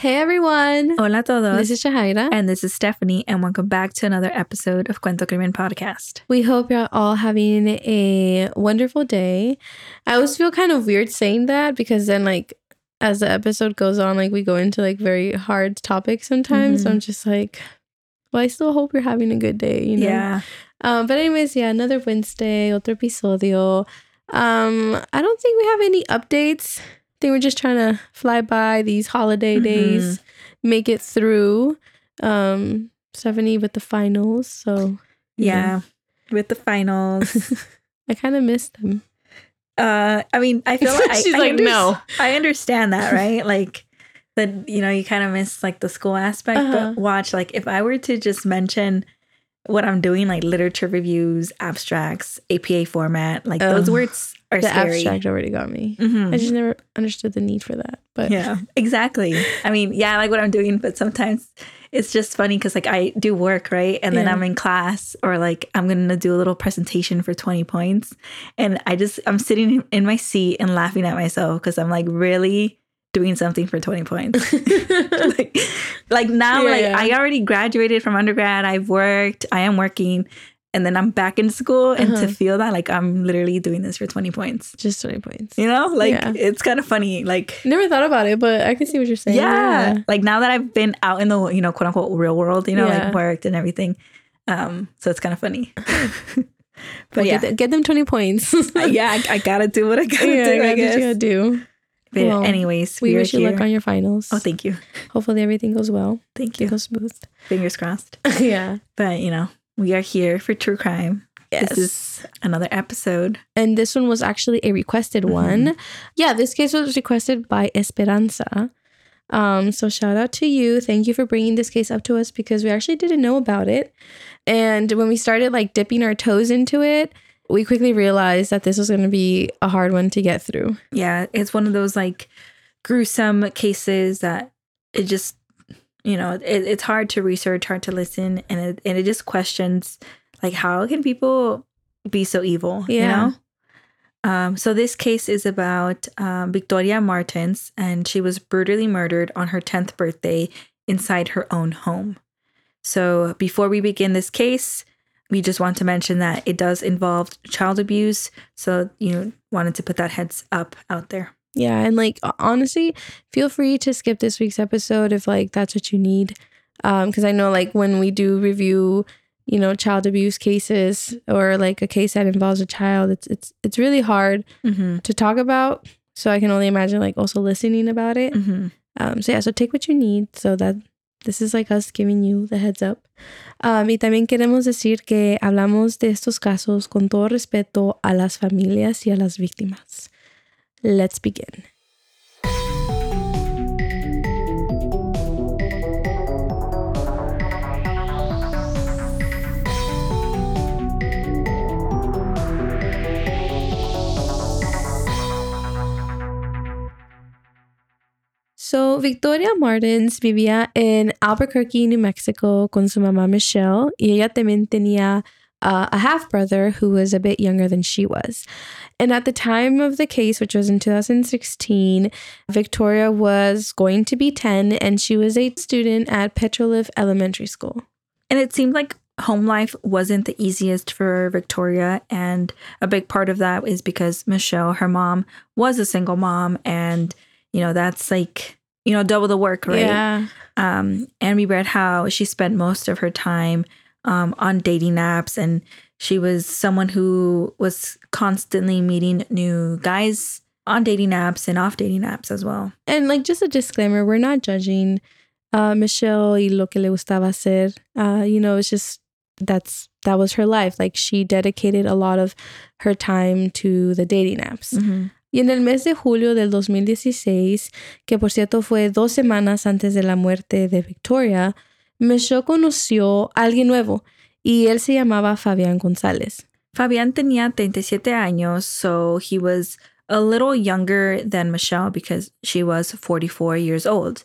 Hey everyone. Hola todos. This is Shahaira. and this is Stephanie, and welcome back to another episode of Cuento Crimen Podcast. We hope you're all having a wonderful day. I always feel kind of weird saying that because then, like, as the episode goes on, like, we go into like very hard topics sometimes. So Mhm. I'm just like, well, I still hope you're having a good day, you know? Yeah. Um, but, anyways, yeah, another Wednesday, otro episodio. Um, I don't think we have any updates. I think we're just trying to fly by these holiday Mhm. days, make it through. Um, Stephanie with the finals. So, know. Yeah. With the finals. I kind of miss them. uh I mean, I feel like I, She's I like, unders- no. I understand that, right? like that you know, you kind of miss like the school aspect, Uh-huh. but watch like if I were to just mention what I'm doing, like literature reviews, abstracts, APA format, like those words are the scary. abstract already got me. Mhm. I just never understood the need for that. But yeah exactly i mean yeah i like what i'm doing but sometimes it's just funny because like i do work right and then Yeah. i'm in class or like i'm gonna do a little presentation for 20 points and i just i'm sitting in my seat and laughing at myself because i'm like really doing something for 20 points like, like now Yeah, like yeah. i already graduated from undergrad i've worked i am working and then i'm back in school and Uh-huh. to feel that like i'm literally doing this for 20 points just 20 points. you know like Yeah. it's kind of funny like Never thought about it, but I can see what you're saying. yeah. Like now that I've been out in the, you know, quote unquote real world, you know, like worked and everything. Um, so it's kind of funny. but Well, yeah. get, th- get them 20 points. yeah, I, I gotta do what I gotta do, I that's guess. you gotta do. But Well, anyways, We we, wish you luck on your finals. oh, thank you. Hopefully everything goes well. Thank It you. goes smooth. Fingers crossed. yeah. But you know, we are here for true crime. Yes. This is another episode. and this one was actually a requested Mhm. one. Yeah, this case was requested by Esperanza. Um, so shout out to you. Thank you for bringing this case up to us because we actually didn't know about it. And when we started like dipping our toes into it, we quickly realized that this was going to be a hard one to get through. Yeah, it's one of those like gruesome cases that it just, you know, it, it's hard to research, hard to listen, and it and it just questions like how can people be so evil? Yeah. You know. Um, so this case is about um, Victoria Martens, and she was brutally murdered on her tenth birthday inside her own home. So before we begin this case, we just want to mention that it does involve child abuse. So you know, wanted to put that heads up out there. Yeah, and like honestly, feel free to skip this week's episode if like that's what you need. Um cuz I know like when we do review, you know, child abuse cases or like a case that involves a child, it's it's it's really hard Mm-hmm. to talk about. So I can only imagine like also listening about it. Mm-hmm. Um so yeah, so take what you need so that this is like us giving you the heads up. Um, y también queremos decir que hablamos de estos casos con todo respeto a las familias y a las víctimas. Let's begin. So, Victoria Martens vivía en Albuquerque, New Mexico con su mamá Michelle y ella también tenía uh, a half brother who was a bit younger than she was. And at the time of the case, which was in 2016, Victoria was going to be 10 and she was a student at Petroglyph Elementary School. And it seemed like home life wasn't the easiest for Victoria. And a big part of that is because Michelle, her mom, was a single mom. And, you know, that's like, you know, double the work, right? Yeah. Um, and we read how she spent most of her time um, on dating apps. And she was someone who was constantly meeting new guys on dating apps and off dating apps as well. And like just a disclaimer, we're not judging uh, Michelle y lo que le gustaba hacer. Uh, you know, it's just that's that was her life. Like she dedicated a lot of her time to the dating apps. Y en el mes de julio del 2016, que por cierto fue dos semanas antes de la muerte de Victoria, Michelle conoció a alguien nuevo y él se llamaba Fabián González. Fabián tenía 37 años, so he was a little younger than Michelle because she was 44 years old.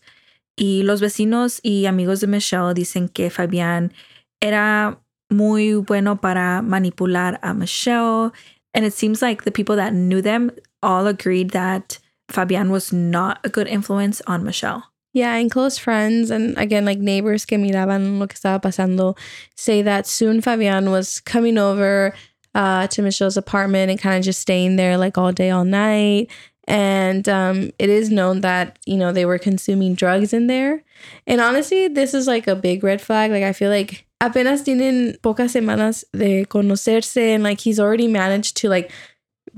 Y los vecinos y amigos de Michelle dicen que Fabián era muy bueno para manipular a Michelle. And it seems like the people that knew them all agreed that Fabián was not a good influence on Michelle. Yeah, and close friends and again like neighbors que miraban lo que estaba pasando say that soon Fabian was coming over uh, to Michelle's apartment and kind of just staying there like all day, all night. And um, it is known that, you know, they were consuming drugs in there. And honestly, this is like a big red flag. Like, I feel like apenas tienen pocas semanas de conocerse and like he's already managed to like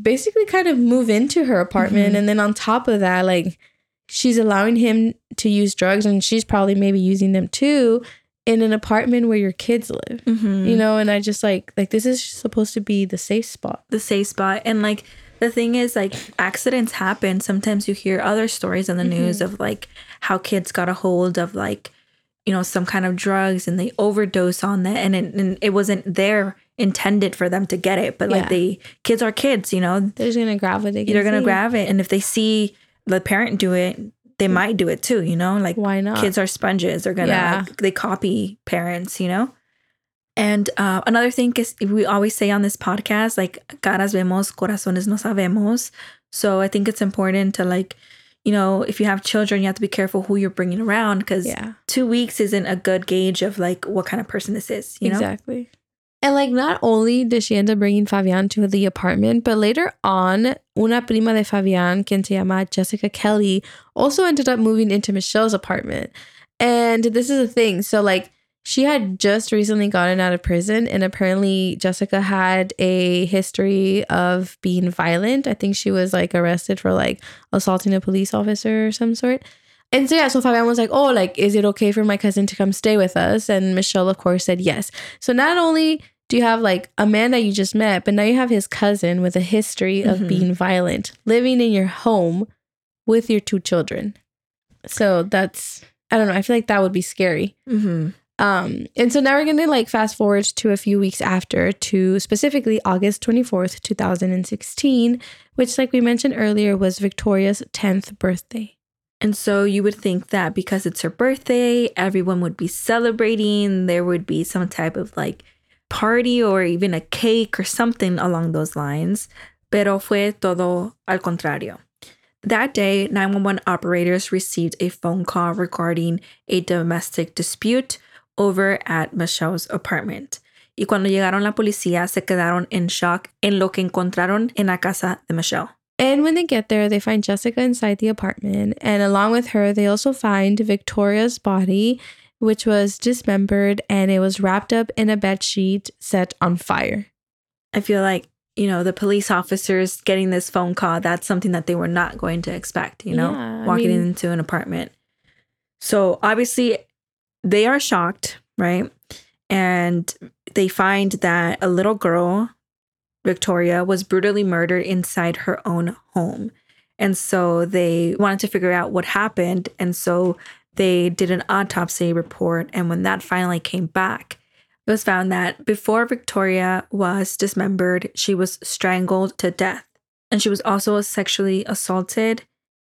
basically kind of move into her apartment. Mhm. And then on top of that, like she's allowing him to use drugs and she's probably maybe using them too in an apartment where your kids live. Mm-hmm. You know, and I just like like this is supposed to be the safe spot. the safe spot. And like the thing is, like accidents happen. Sometimes you hear other stories on the news of like how kids got a hold of like, you know, some kind of drugs and they overdose on that, and it, and it wasn't there intended for them to get it, but like Yeah. they kids are kids, you know, They're just gonna grab what they can they're gonna see. grab it, and if they see the parent do it, they might do it too, you know, like Why not? kids are sponges they're gonna Yeah. like, they copy parents you know and uh, another thing is we always say on this podcast like caras vemos corazones no sabemos so i think it's important to like you know if you have children you have to be careful who you're bringing around because Yeah, two weeks isn't a good gauge of like what kind of person this is you know exactly. And like, not only did she end up bringing Fabian to the apartment, but later on, una prima de Fabian, quien se llama Jessica Kelley, also ended up moving into Michelle's apartment. And this is a thing. So, like, she had just recently gotten out of prison, and apparently, Jessica had a history of being violent. I think she was like arrested for like assaulting a police officer or some sort. And so, yeah, so Fabian was like, Oh, like, is it okay for my cousin to come stay with us? And Michelle, of course, said yes. So, not only do you have like a man that you just met, but now you have his cousin with a history of Mhm. being violent living in your home with your two children. So, that's, I don't know, I feel like that would be scary. mm-hmm. Um, and so now we're gonna like fast forward to a few weeks after to specifically August 24th, 2016, which like we mentioned earlier was Victoria's 10th birthday. And so you would think that because it's her birthday, everyone would be celebrating. There would be some type of like party or even a cake or something along those lines. Pero fue todo al contrario. That day, 911 operators received a phone call regarding a domestic dispute over at Michelle's apartment. Y cuando llegaron la policía, se quedaron en shock en lo que encontraron en la casa de Michelle. And when they get there, they find Jessica inside the apartment. And along with her, they also find Victoria's body, which was dismembered and it was wrapped up in a bed sheet set on fire. I feel like, you know, the police officers getting this phone call, that's something that they were not going to expect, you know, Yeah, walking mean- into an apartment. So obviously they are shocked, right? And they find that a little girl, Victoria, was brutally murdered inside her own home. And so they wanted to figure out what happened. And so they did an autopsy report. And when that finally came back, it was found that before Victoria was dismembered, she was strangled to death. And she was also sexually assaulted.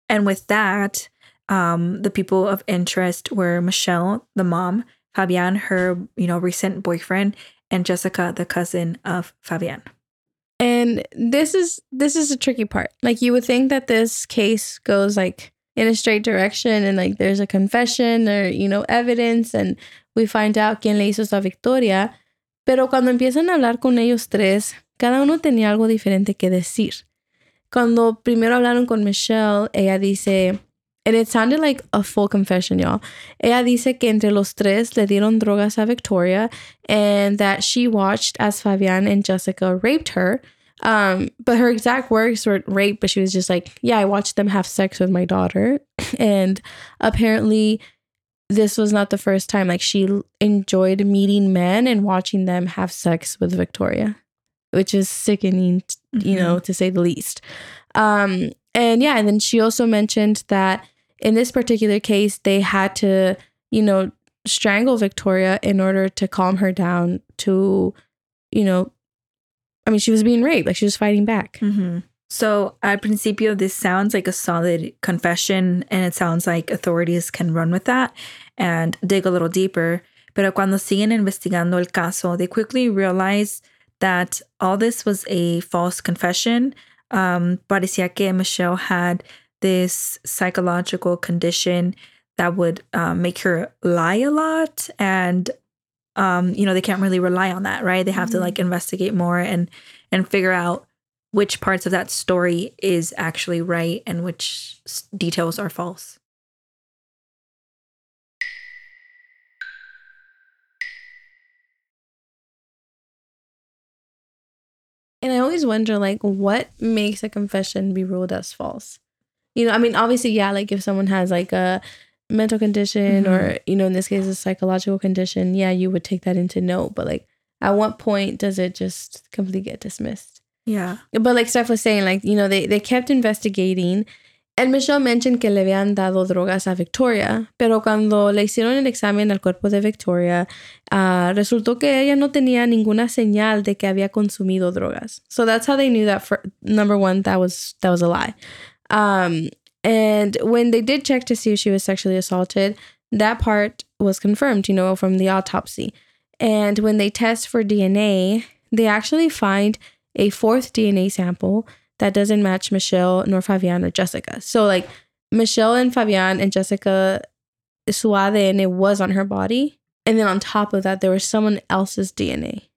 And with that, um, the people of interest were Michelle, the mom, Fabian, her, you know, recent boyfriend, and Jessica, the cousin of Fabian. And this is this is a tricky part. Like you would think that this case goes like in a straight direction and like there's a confession or you know evidence and we find out quién le hizo esta Victoria, pero cuando empiezan a hablar con ellos tres, cada uno tenía algo diferente que decir. Cuando primero hablaron con Michelle, ella dice, and it sounded like a full confession, y'all. Ella dice que entre los tres le dieron drogas a Victoria and that she watched as Fabian and Jessica raped her. Um, but her exact words were rape, but she was just like, Yeah, I watched them have sex with my daughter. And apparently, this was not the first time. Like, she enjoyed meeting men and watching them have sex with Victoria, which is sickening, t- you know, to say the least. Um, and yeah, and then she also mentioned that in this particular case, they had to, you know, strangle Victoria in order to calm her down to, you know, I mean, she was being raped, like she was fighting back. hmm So, at principio, this sounds like a solid confession, and it sounds like authorities can run with that and dig a little deeper. Pero cuando siguen investigando el caso, they quickly realize that all this was a false confession. Um, parecía que Michelle had this psychological condition that would um, make her lie a lot and um, you know they can't really rely on that right they have to Mhm. like investigate more and and figure out which parts of that story is actually right and which s- details are false And I always wonder, like, what makes a confession be ruled as false? You know, I mean, obviously, yeah, like if someone has like a mental condition or, you know, in this case, a psychological condition, yeah, you would take that into note. But like, at what point does it just completely get dismissed? yeah But like Steph was saying, like, you know, they, they kept investigating. And Michelle mentioned que le habían dado drogas a Victoria, pero cuando le hicieron el examen al cuerpo de Victoria, ah, resultó que ella no tenía ninguna señal de que había consumido drogas. So that's how they knew that for number one, that was that was a lie. Um, and when they did check to see if she was sexually assaulted, that part was confirmed, you know, from the autopsy. And when they test for DNA, they actually find a fourth DNA sample that doesn't match Michelle nor Fabian or Jessica. So like Michelle and Fabian and Jessica, su ADN was on her body. And then on top of that, there was someone else's DNA.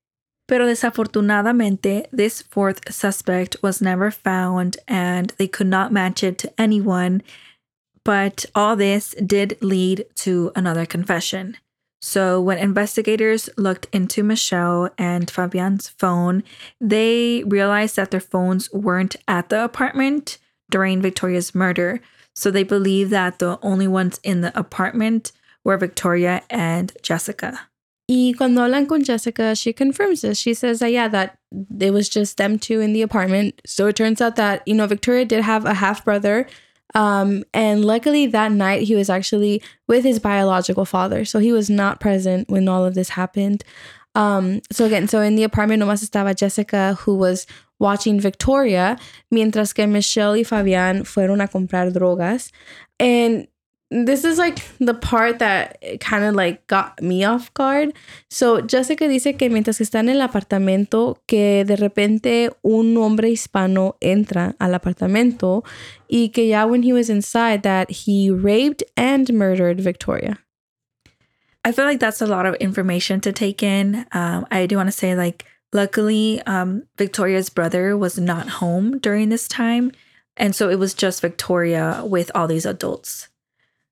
Pero desafortunadamente, this fourth suspect was never found and they could not match it to anyone. But all this did lead to another confession. So, when investigators looked into Michelle and Fabian's phone, they realized that their phones weren't at the apartment during Victoria's murder. So, they believe that the only ones in the apartment were Victoria and Jessica. Y cuando hablan con Jessica, she confirms this. She says that, yeah, that it was just them two in the apartment. So it turns out that, you know, Victoria did have a half brother. Um, and luckily that night he was actually with his biological father. So he was not present when all of this happened. Um, so again, so in the apartment nomás estaba Jessica, who was watching Victoria, mientras que Michelle y Fabián fueron a comprar drogas. And this is like the part that kind of like got me off guard. So Jessica dice que mientras que está en el apartamento, que de repente un hombre hispano entra al apartamento y que ya when he was inside that he raped and murdered Victoria. I feel like that's a lot of information to take in. Um, I do want to say, like, luckily, um, Victoria's brother was not home during this time, and so it was just Victoria with all these adults.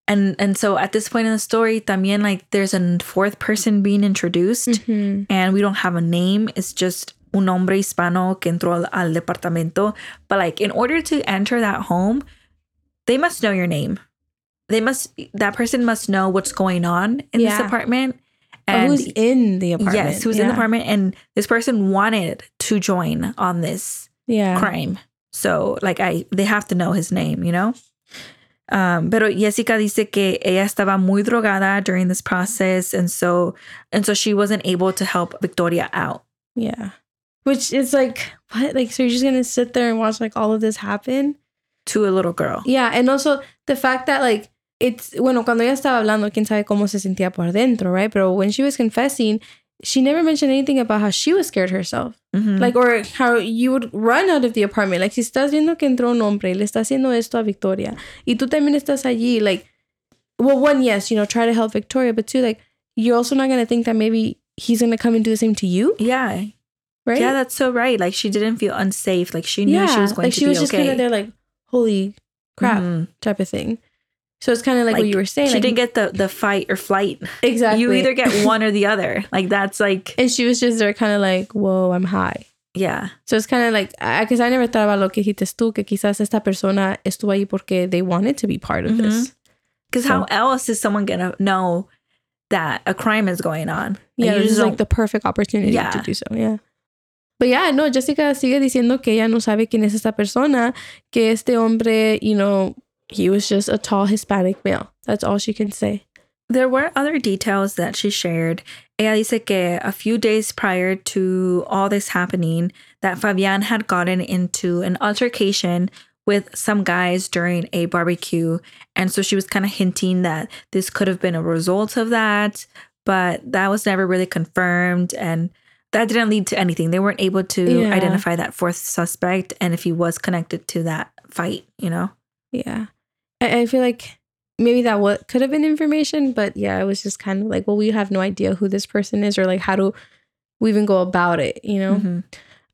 And and so at this point in the story, también like there's a fourth person being introduced, Mhm. and we don't have a name. It's just un hombre hispano que entró al, al departamento. But like, in order to enter that home, they must know your name. They must. That person must know what's going on in this Yeah. apartment. Or who's in the apartment? Yes, who's in the apartment, and this person wanted to join on this Yeah. crime. So, like, I they have to know his name, you know. Um, pero Jessica dice que ella estaba muy drogada during this process, and so and so she wasn't able to help Victoria out. Yeah. Which is like, what? Like, so you're just gonna sit there and watch like all of this happen? to a little girl. Yeah, and also the fact that like it's bueno, cuando ella estaba hablando, quién sabe cómo se sentía por dentro, right? Pero when she was confessing, she never mentioned anything about how she was scared herself. Mhm. Like, or how you would run out of the apartment. Like, si estás viendo que entró un hombre le está haciendo esto a Victoria, y tú también estás allí, like, well, one, yes, you know, try to help Victoria, but two, like, you're also not gonna think that maybe he's gonna come and do the same to you, yeah, right? yeah, that's so right. Like she didn't feel unsafe. Like she knew she was going like to she was just okay. kind of there, like, holy crap, Mhm. type of thing. So it's kind of like, what you were saying. She like, didn't get the the fight or flight. exactly. You either get one or the other. Like that's like and she was just there, kind of like, whoa, I'm high. yeah. So it's kind of like, I because I never thought about lo que dijiste tú, que quizás esta persona estuvo ahí porque they wanted to be part of this. Mm-hmm. Because So- how else is someone gonna know that a crime is going on? Yeah, you this is like the perfect opportunity Yeah. to do so. Yeah. But yeah, no, Jessica sigue diciendo que ella no sabe quién es esta persona, que este hombre, you know, he was just a tall Hispanic male. That's all she can say. There were other details that she shared. Ella dice que a few days prior to all this happening, that Fabian had gotten into an altercation with some guys during a barbecue. And so she was kind of hinting that this could have been a result of that, but that was never really confirmed. And that didn't lead to anything. They weren't able to Yeah. identify that fourth suspect and if he was connected to that fight, you know? Yeah. I, I feel like maybe that what could have been information, but yeah, it was just kind of like, well, we have no idea who this person is or like how do we even go about it, you know? Mhm.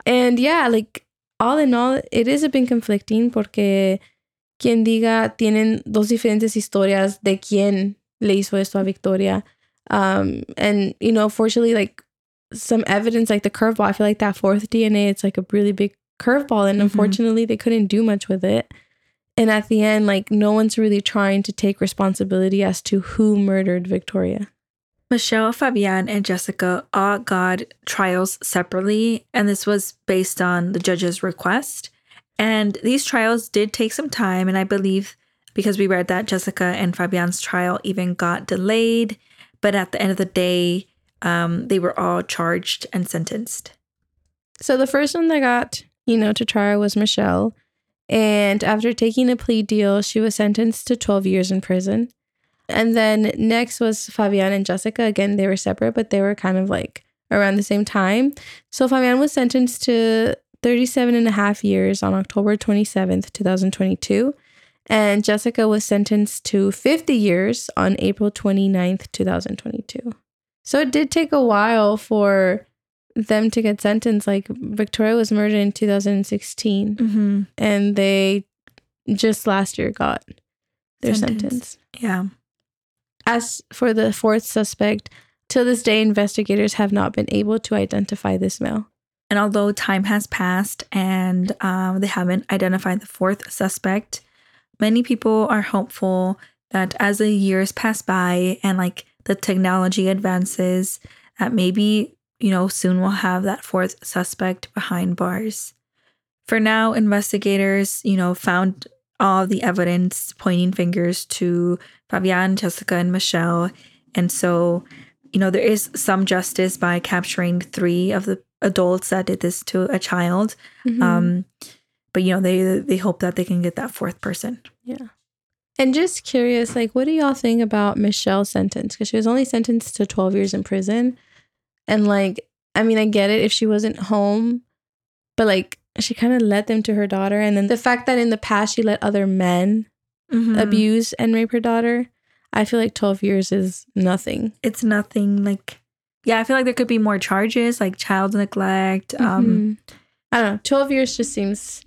And yeah, like all in all, it is a bit conflicting porque quien diga tienen dos diferentes historias de quién le hizo esto a Victoria. Um, and you know, fortunately, like some evidence, like the curveball, I feel like that fourth DNA, it's like a really big curveball, and Mhm. unfortunately, they couldn't do much with it. And at the end, like no one's really trying to take responsibility as to who murdered Victoria. Michelle, Fabian, and Jessica all got trials separately, and this was based on the judge's request. And these trials did take some time, and I believe because we read that Jessica and Fabian's trial even got delayed, but at the end of the day, um, they were all charged and sentenced. So the first one that got, you know, to trial was Michelle. And after taking a plea deal, she was sentenced to 12 years in prison. And then next was Fabian and Jessica. Again, they were separate, but they were kind of like around the same time. So Fabian was sentenced to 37 and a half years on October 27th, 2022. And Jessica was sentenced to 50 years on April 29th, 2022. So it did take a while for them to get sentenced. Like Victoria was murdered in 2016, Mm-hmm. and they just last year got their Sentence. sentence. Yeah. As for the fourth suspect, till this day, investigators have not been able to identify this male. And although time has passed and um, they haven't identified the fourth suspect, many people are hopeful that as the years pass by and like the technology advances, that maybe, you know, soon we'll have that fourth suspect behind bars. For now, investigators, you know, found all the evidence pointing fingers to Fabian, Jessica, and Michelle. And so, you know, there is some justice by capturing three of the adults that did this to a child. Mhm. Um, but you know, they they hope that they can get that fourth person. yeah. And just curious, like, what do y'all think about Michelle's sentence? Because she was only sentenced to 12 years in prison. And, like, I mean, I get it if she wasn't home, but, like, she kind of led them to her daughter. And then the fact that in the past she let other men Mhm. abuse and rape her daughter, I feel like 12 years is nothing. It's nothing like. Yeah, I feel like there could be more charges like child neglect. Um, Mhm. I don't know. 12 years just seems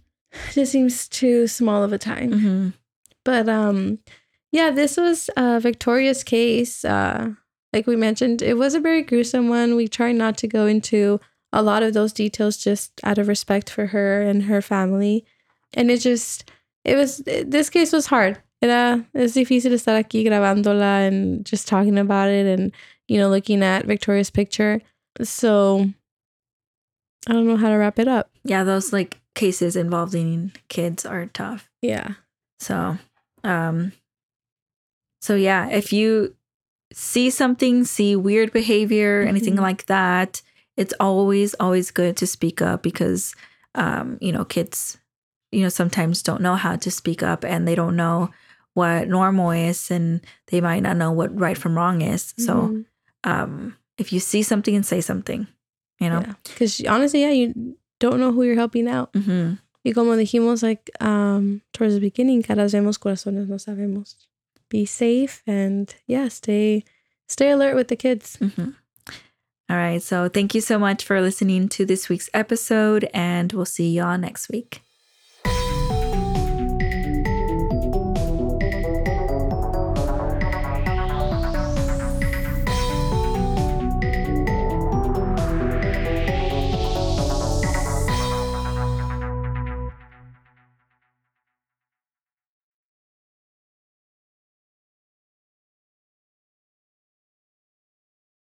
just seems too small of a time. mhm. But um yeah, this was uh Victoria's case. Uh like we mentioned, it was a very gruesome one. We try not to go into a lot of those details just out of respect for her and her family. And it just it was this case was hard. Era es difícil estar aquí grabándola and just talking about it and you know looking at Victoria's picture. So I don't know how to wrap it up. Yeah, those like cases involving kids are tough. Yeah. So, um, so yeah, if you see something, see weird behavior, anything Mhm. like that, it's always, always good to speak up because, um, you know, kids, you know, sometimes don't know how to speak up and they don't know what normal is and they might not know what right from wrong is. So, Mhm. um, if you see something and say something, you know, Because honestly, yeah, you don't know who you're helping out. Mhm. Y como dijimos, like, um, towards the beginning, caras vemos, corazones no sabemos. Be safe and yeah, stay stay alert with the kids. Mhm. All right. So thank you so much for listening to this week's episode, and we'll see y'all next week.